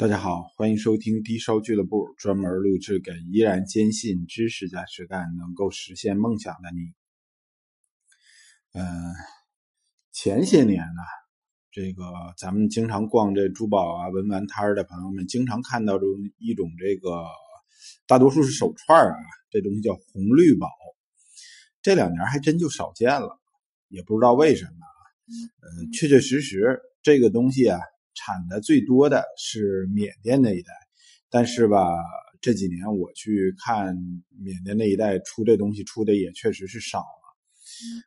大家好，欢迎收听低烧俱乐部，专门录制给依然坚信知识加实干能够实现梦想的你。嗯，前些年呢，这个咱们经常逛这珠宝啊、文玩摊的朋友们，经常看到这一种这个，大多数是手串啊，这东西叫红绿宝。这两年还真就少见了，也不知道为什么。呃，确确实实这个东西啊。产的最多的是缅甸那一带，但是吧，这几年我去看缅甸那一带出这东西出的也确实是少了。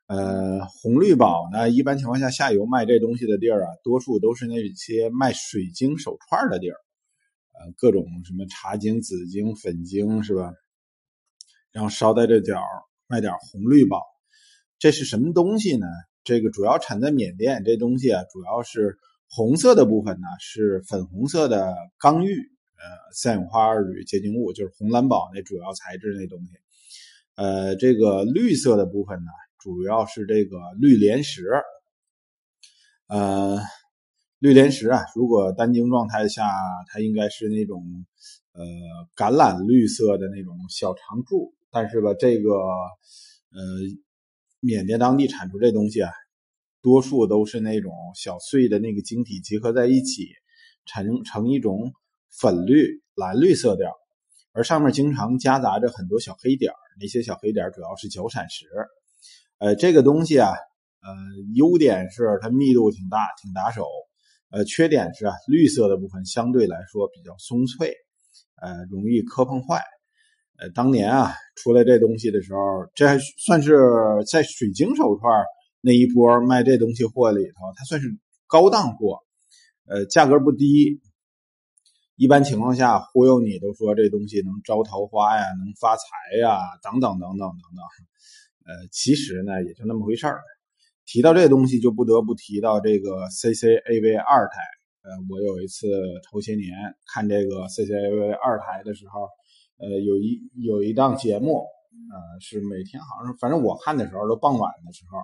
呃，红绿宝呢，一般情况下下游卖这东西的地儿啊，多数都是那些卖水晶手串的地儿，呃，各种什么茶晶、紫晶、粉晶是吧？然后捎带着点卖点红绿宝，这是什么东西呢？这个主要产在缅甸，这东西啊，主要是。红色的部分呢是粉红色的刚玉，呃，三氧化二铝结晶物，就是红蓝宝那主要材质那东西。呃，这个绿色的部分呢，主要是这个绿莲石。呃，绿莲石啊，如果单晶状态下，它应该是那种呃橄榄绿色的那种小长柱，但是吧，这个呃缅甸当地产出这东西啊。多数都是那种小碎的那个晶体结合在一起，产生成一种粉绿、蓝绿色调，而上面经常夹杂着很多小黑点那些小黑点主要是角闪石。呃，这个东西啊，呃，优点是它密度挺大，挺打手。呃，缺点是啊，绿色的部分相对来说比较松脆，呃，容易磕碰坏。呃，当年啊，出来这东西的时候，这还算是在水晶手串。那一波卖这东西货里头，它算是高档货，呃，价格不低。一般情况下忽悠你都说这东西能招桃花呀，能发财呀，等等等等等等。呃，其实呢也就那么回事儿。提到这东西，就不得不提到这个 CCAV 二台。呃，我有一次头些年看这个 CCAV 二台的时候，呃，有一有一档节目。呃，是每天好像是，反正我看的时候都傍晚的时候，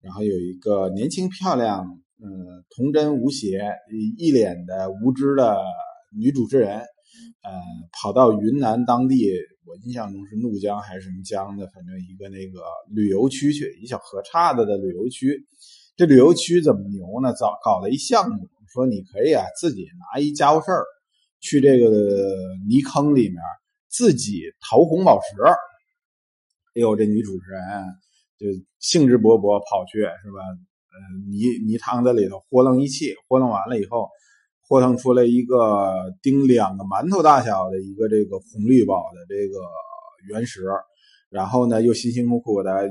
然后有一个年轻漂亮、呃童真无邪、一脸的无知的女主持人，呃，跑到云南当地，我印象中是怒江还是什么江的，反正一个那个旅游区去，一小河岔子的旅游区。这旅游区怎么牛呢？早搞了一项目，说你可以啊自己拿一家伙事儿，去这个泥坑里面自己淘红宝石。哎呦，这女主持人就兴致勃勃跑去，是吧？呃，泥泥汤子里头豁楞一气，豁楞完了以后，豁楞出来一个顶两个馒头大小的一个这个红绿宝的这个原石，然后呢，又辛辛苦苦的呃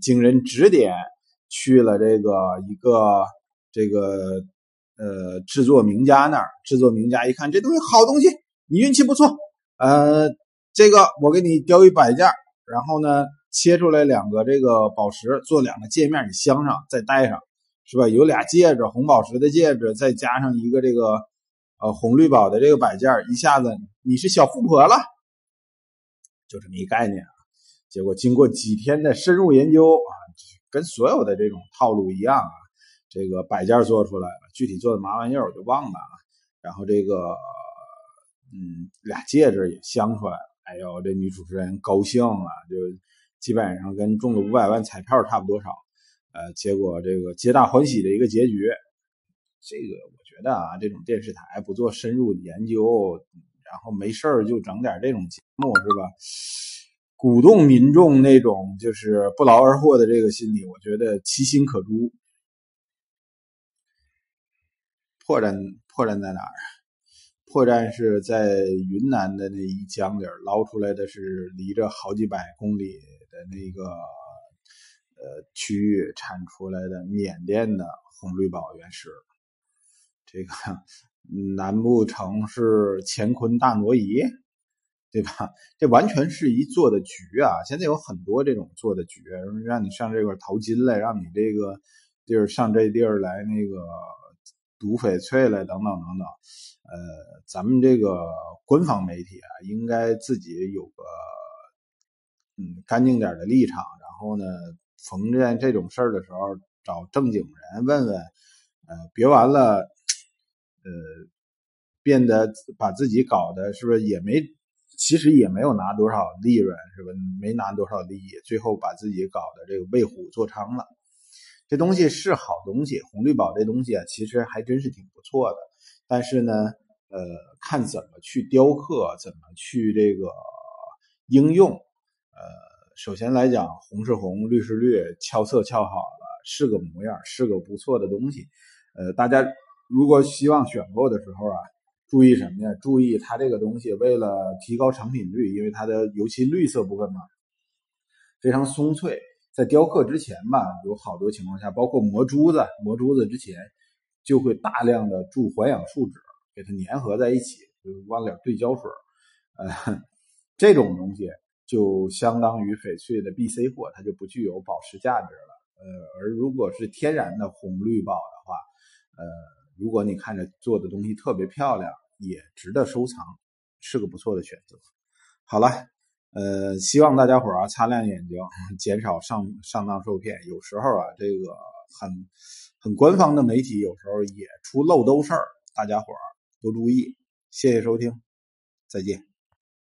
经人指点去了这个一个这个呃制作名家那儿，制作名家一看这东西好东西，你运气不错，呃，这个我给你雕一摆件。然后呢，切出来两个这个宝石，做两个戒面，你镶上，再戴上，是吧？有俩戒指，红宝石的戒指，再加上一个这个呃红绿宝的这个摆件，一下子你是小富婆了，就这么一概念啊。结果经过几天的深入研究啊，跟所有的这种套路一样啊，这个摆件做出来了，具体做的嘛玩意儿我就忘了啊。然后这个嗯俩戒指也镶出来了。哎呦，这女主持人高兴了，就基本上跟中了五百万彩票差不多少。呃，结果这个皆大欢喜的一个结局。这个我觉得啊，这种电视台不做深入研究，然后没事就整点这种节目是吧？鼓动民众那种就是不劳而获的这个心理，我觉得其心可诛。破绽破绽在哪儿？破绽是在云南的那一江里捞出来的，是离着好几百公里的那个呃区域产出来的缅甸的红绿宝原石。这个难不成是乾坤大挪移，对吧？这完全是一做的局啊！现在有很多这种做的局，让你上这块淘金来，让你这个地儿上这地儿来那个赌翡翠了，等等等等。呃，咱们这个官方媒体啊，应该自己有个嗯干净点的立场，然后呢，逢见这种事儿的时候，找正经人问问，呃，别完了，呃，变得把自己搞的是不是也没，其实也没有拿多少利润，是吧？没拿多少利益，最后把自己搞的这个为虎作伥了。这东西是好东西，红绿宝这东西啊，其实还真是挺不错的。但是呢，呃，看怎么去雕刻，怎么去这个应用。呃，首先来讲，红是红，绿是绿，俏色俏好了，是个模样，是个不错的东西。呃，大家如果希望选购的时候啊，注意什么呀？注意它这个东西为了提高成品率，因为它的尤其绿色部分嘛，非常松脆。在雕刻之前吧，有好多情况下，包括磨珠子，磨珠子之前就会大量的注环氧树脂，给它粘合在一起，就往里兑胶水，呃，这种东西就相当于翡翠的 BC 货，它就不具有宝石价值了。呃，而如果是天然的红绿宝的话，呃，如果你看着做的东西特别漂亮，也值得收藏，是个不错的选择。好了。呃，希望大家伙啊擦亮眼睛，减少上上当受骗。有时候啊，这个很很官方的媒体有时候也出漏兜事儿，大家伙儿多注意。谢谢收听，再见。